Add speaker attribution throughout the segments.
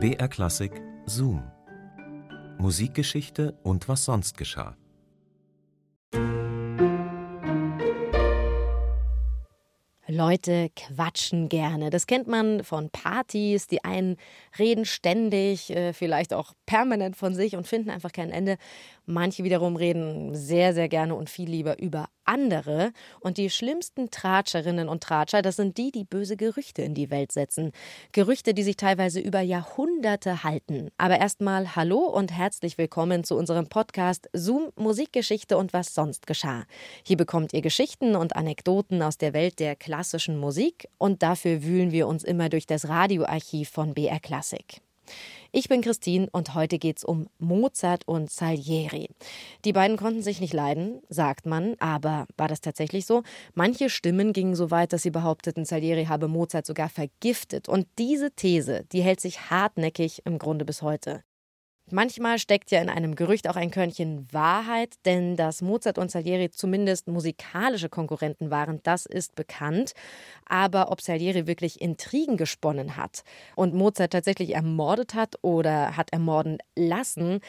Speaker 1: BR Klassik Zoom. Musikgeschichte und was sonst geschah.
Speaker 2: Leute quatschen gerne. Das kennt man von Partys. Die einen reden ständig, äh, vielleicht auch permanent von sich und finden einfach kein Ende. Manche wiederum reden sehr, sehr gerne und viel lieber über andere. Und die schlimmsten Tratscherinnen und Tratscher, das sind die, die böse Gerüchte in die Welt setzen. Gerüchte, die sich teilweise über Jahrhunderte halten. Aber erstmal hallo und herzlich willkommen zu unserem Podcast Zoom Musikgeschichte und was sonst geschah. Hier bekommt ihr Geschichten und Anekdoten aus der Welt der klassischen Musik und dafür wühlen wir uns immer durch das Radioarchiv von BR Classic. Ich bin Christine und heute geht es um Mozart und Salieri. Die beiden konnten sich nicht leiden, sagt man, aber war das tatsächlich so? Manche Stimmen gingen so weit, dass sie behaupteten, Salieri habe Mozart sogar vergiftet. Und diese These, die hält sich hartnäckig im Grunde bis heute. Manchmal steckt ja in einem Gerücht auch ein Körnchen Wahrheit, denn dass Mozart und Salieri zumindest musikalische Konkurrenten waren, das ist bekannt. Aber ob Salieri wirklich Intrigen gesponnen hat und Mozart tatsächlich ermordet hat oder hat ermorden lassen,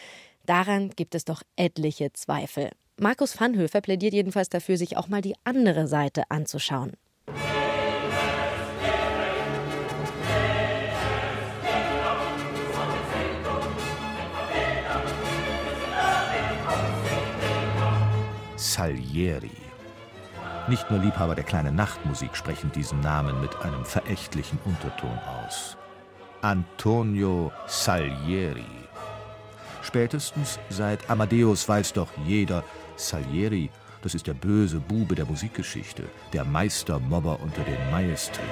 Speaker 2: daran gibt es doch etliche Zweifel. Markus Vanhöfer plädiert jedenfalls dafür, sich auch mal die andere Seite anzuschauen.
Speaker 3: Salieri. Nicht nur Liebhaber der kleinen Nachtmusik sprechen diesen Namen mit einem verächtlichen Unterton aus. Antonio Salieri. Spätestens seit Amadeus weiß doch jeder, Salieri, das ist der böse Bube der Musikgeschichte, der Meistermobber unter den Maestri.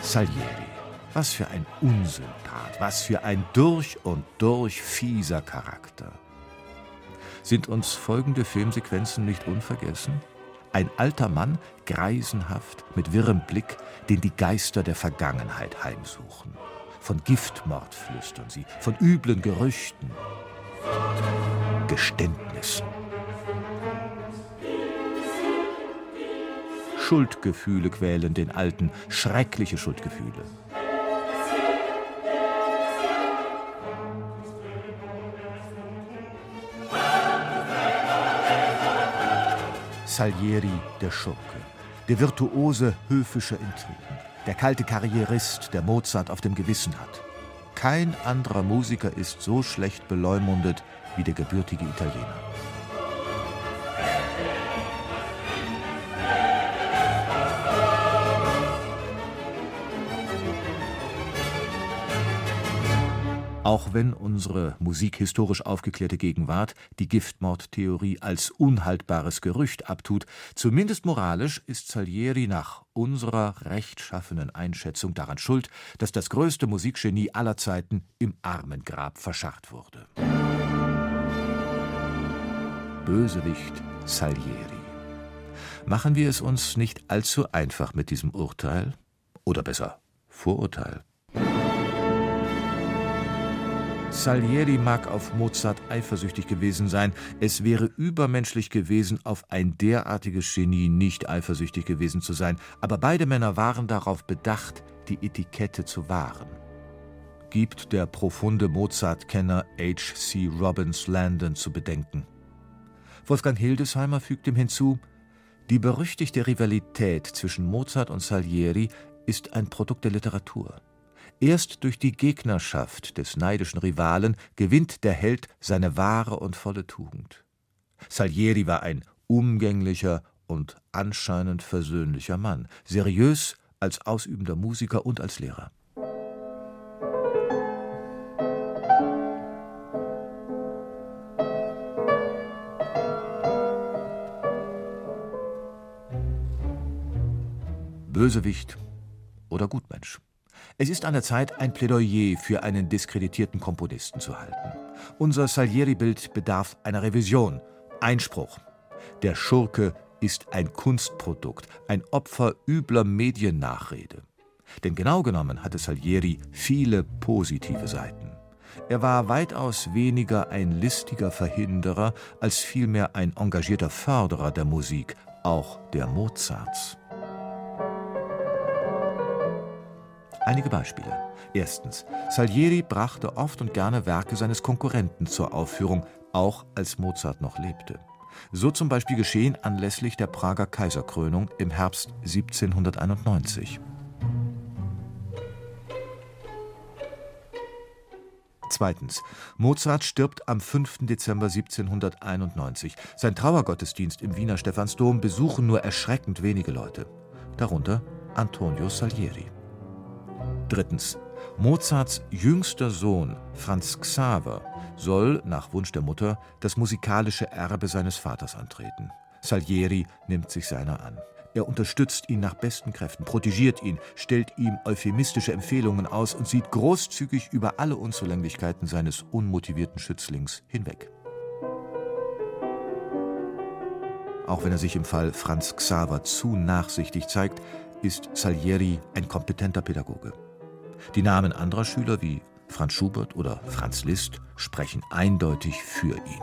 Speaker 3: Salieri. Was für ein Unsympath, was für ein durch und durch fieser Charakter. Sind uns folgende Filmsequenzen nicht unvergessen? Ein alter Mann, greisenhaft, mit wirrem Blick, den die Geister der Vergangenheit heimsuchen. Von Giftmord flüstern sie, von üblen Gerüchten, Geständnissen. Schuldgefühle quälen den Alten, schreckliche Schuldgefühle. Salieri der Schurke, der virtuose höfischer Intrigen, der kalte Karrierist, der Mozart auf dem Gewissen hat. Kein anderer Musiker ist so schlecht beleumundet wie der gebürtige Italiener. Auch wenn unsere musikhistorisch aufgeklärte Gegenwart die Giftmordtheorie als unhaltbares Gerücht abtut, zumindest moralisch ist Salieri nach unserer rechtschaffenen Einschätzung daran schuld, dass das größte Musikgenie aller Zeiten im Armengrab verscharrt wurde. Bösewicht Salieri. Machen wir es uns nicht allzu einfach mit diesem Urteil? Oder besser, Vorurteil? Salieri mag auf Mozart eifersüchtig gewesen sein, es wäre übermenschlich gewesen, auf ein derartiges Genie nicht eifersüchtig gewesen zu sein, aber beide Männer waren darauf bedacht, die Etikette zu wahren. Gibt der profunde Mozart-Kenner H. C. Robbins Landon zu bedenken. Wolfgang Hildesheimer fügt ihm hinzu, die berüchtigte Rivalität zwischen Mozart und Salieri ist ein Produkt der Literatur. Erst durch die Gegnerschaft des neidischen Rivalen gewinnt der Held seine wahre und volle Tugend. Salieri war ein umgänglicher und anscheinend versöhnlicher Mann, seriös als ausübender Musiker und als Lehrer. Bösewicht oder Gutmensch. Es ist an der Zeit, ein Plädoyer für einen diskreditierten Komponisten zu halten. Unser Salieri-Bild bedarf einer Revision. Einspruch. Der Schurke ist ein Kunstprodukt, ein Opfer übler Mediennachrede. Denn genau genommen hatte Salieri viele positive Seiten. Er war weitaus weniger ein listiger Verhinderer als vielmehr ein engagierter Förderer der Musik, auch der Mozarts. Einige Beispiele. Erstens. Salieri brachte oft und gerne Werke seines Konkurrenten zur Aufführung, auch als Mozart noch lebte. So zum Beispiel geschehen anlässlich der Prager Kaiserkrönung im Herbst 1791. Zweitens. Mozart stirbt am 5. Dezember 1791. Sein Trauergottesdienst im Wiener Stephansdom besuchen nur erschreckend wenige Leute. Darunter Antonio Salieri. Drittens. Mozarts jüngster Sohn Franz Xaver soll, nach Wunsch der Mutter, das musikalische Erbe seines Vaters antreten. Salieri nimmt sich seiner an. Er unterstützt ihn nach besten Kräften, protegiert ihn, stellt ihm euphemistische Empfehlungen aus und sieht großzügig über alle Unzulänglichkeiten seines unmotivierten Schützlings hinweg. Auch wenn er sich im Fall Franz Xaver zu nachsichtig zeigt, ist Salieri ein kompetenter Pädagoge. Die Namen anderer Schüler wie Franz Schubert oder Franz Liszt sprechen eindeutig für ihn.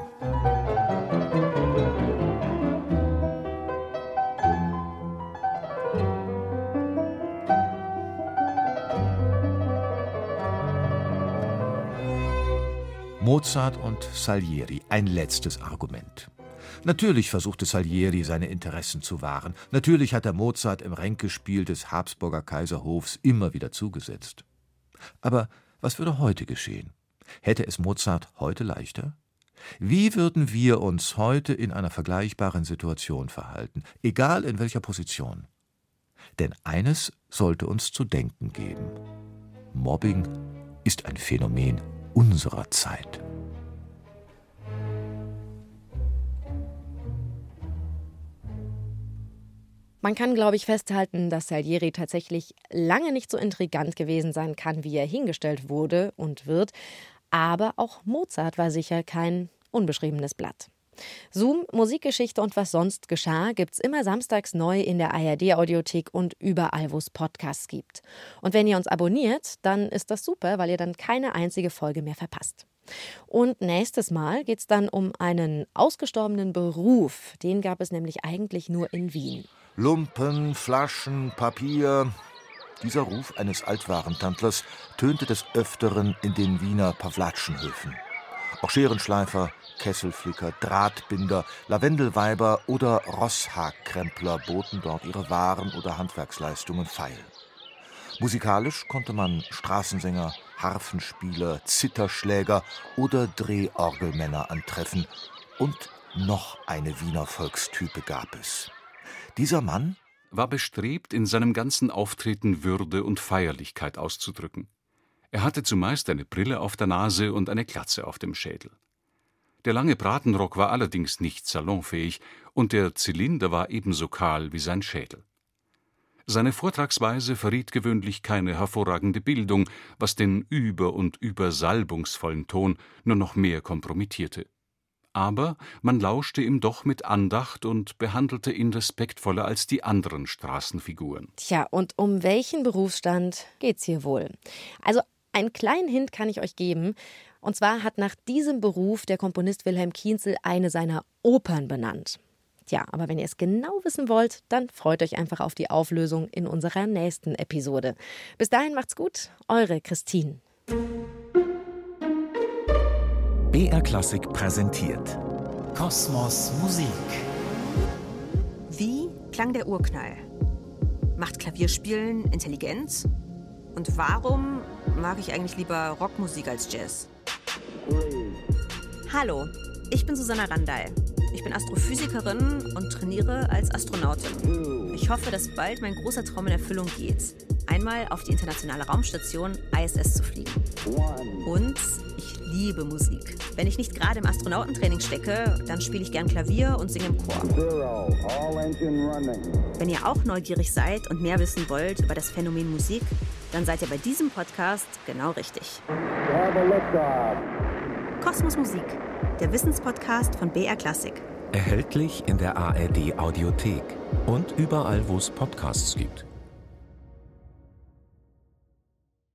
Speaker 3: Mozart und Salieri ein letztes Argument. Natürlich versuchte Salieri seine Interessen zu wahren. Natürlich hat er Mozart im Ränkespiel des Habsburger Kaiserhofs immer wieder zugesetzt. Aber was würde heute geschehen? Hätte es Mozart heute leichter? Wie würden wir uns heute in einer vergleichbaren Situation verhalten, egal in welcher Position? Denn eines sollte uns zu denken geben. Mobbing ist ein Phänomen unserer Zeit.
Speaker 2: Man kann, glaube ich, festhalten, dass Salieri tatsächlich lange nicht so intrigant gewesen sein kann, wie er hingestellt wurde und wird. Aber auch Mozart war sicher kein unbeschriebenes Blatt. Zoom, Musikgeschichte und was sonst geschah, gibt's immer samstags neu in der ARD-Audiothek und überall, wo es Podcasts gibt. Und wenn ihr uns abonniert, dann ist das super, weil ihr dann keine einzige Folge mehr verpasst. Und nächstes Mal geht es dann um einen ausgestorbenen Beruf. Den gab es nämlich eigentlich nur in Wien.
Speaker 3: Lumpen, Flaschen, Papier. Dieser Ruf eines Altwarentandlers tönte des Öfteren in den Wiener Pawlatschenhöfen. Auch Scherenschleifer, Kesselflicker, Drahtbinder, Lavendelweiber oder Rosshagkrempler boten dort ihre Waren oder Handwerksleistungen feil. Musikalisch konnte man Straßensänger, Harfenspieler, Zitterschläger oder Drehorgelmänner antreffen. Und noch eine Wiener Volkstype gab es. Dieser Mann
Speaker 4: war bestrebt, in seinem ganzen Auftreten Würde und Feierlichkeit auszudrücken. Er hatte zumeist eine Brille auf der Nase und eine Glatze auf dem Schädel. Der lange Bratenrock war allerdings nicht salonfähig und der Zylinder war ebenso kahl wie sein Schädel. Seine Vortragsweise verriet gewöhnlich keine hervorragende Bildung, was den über- und übersalbungsvollen Ton nur noch mehr kompromittierte. Aber man lauschte ihm doch mit Andacht und behandelte ihn respektvoller als die anderen Straßenfiguren.
Speaker 2: Tja, und um welchen Berufsstand geht's hier wohl? Also einen kleinen Hint kann ich euch geben. Und zwar hat nach diesem Beruf der Komponist Wilhelm Kienzel eine seiner Opern benannt. Tja, aber wenn ihr es genau wissen wollt, dann freut euch einfach auf die Auflösung in unserer nächsten Episode. Bis dahin macht's gut, eure Christine.
Speaker 1: BR Klassik präsentiert
Speaker 5: Kosmos Musik.
Speaker 6: Wie klang der Urknall? Macht Klavierspielen Intelligenz? Und warum mag ich eigentlich lieber Rockmusik als Jazz? Hallo, ich bin Susanna Randall. Ich bin Astrophysikerin und trainiere als Astronautin. Ich hoffe, dass bald mein großer Traum in Erfüllung geht. Einmal auf die internationale Raumstation ISS zu fliegen. Und ich liebe Musik. Wenn ich nicht gerade im Astronautentraining stecke, dann spiele ich gern Klavier und singe im Chor. Wenn ihr auch neugierig seid und mehr wissen wollt über das Phänomen Musik, dann seid ihr bei diesem Podcast genau richtig. Kosmos Musik, der Wissenspodcast von BR Klassik.
Speaker 1: erhältlich in der ARD Audiothek und überall, wo es Podcasts gibt.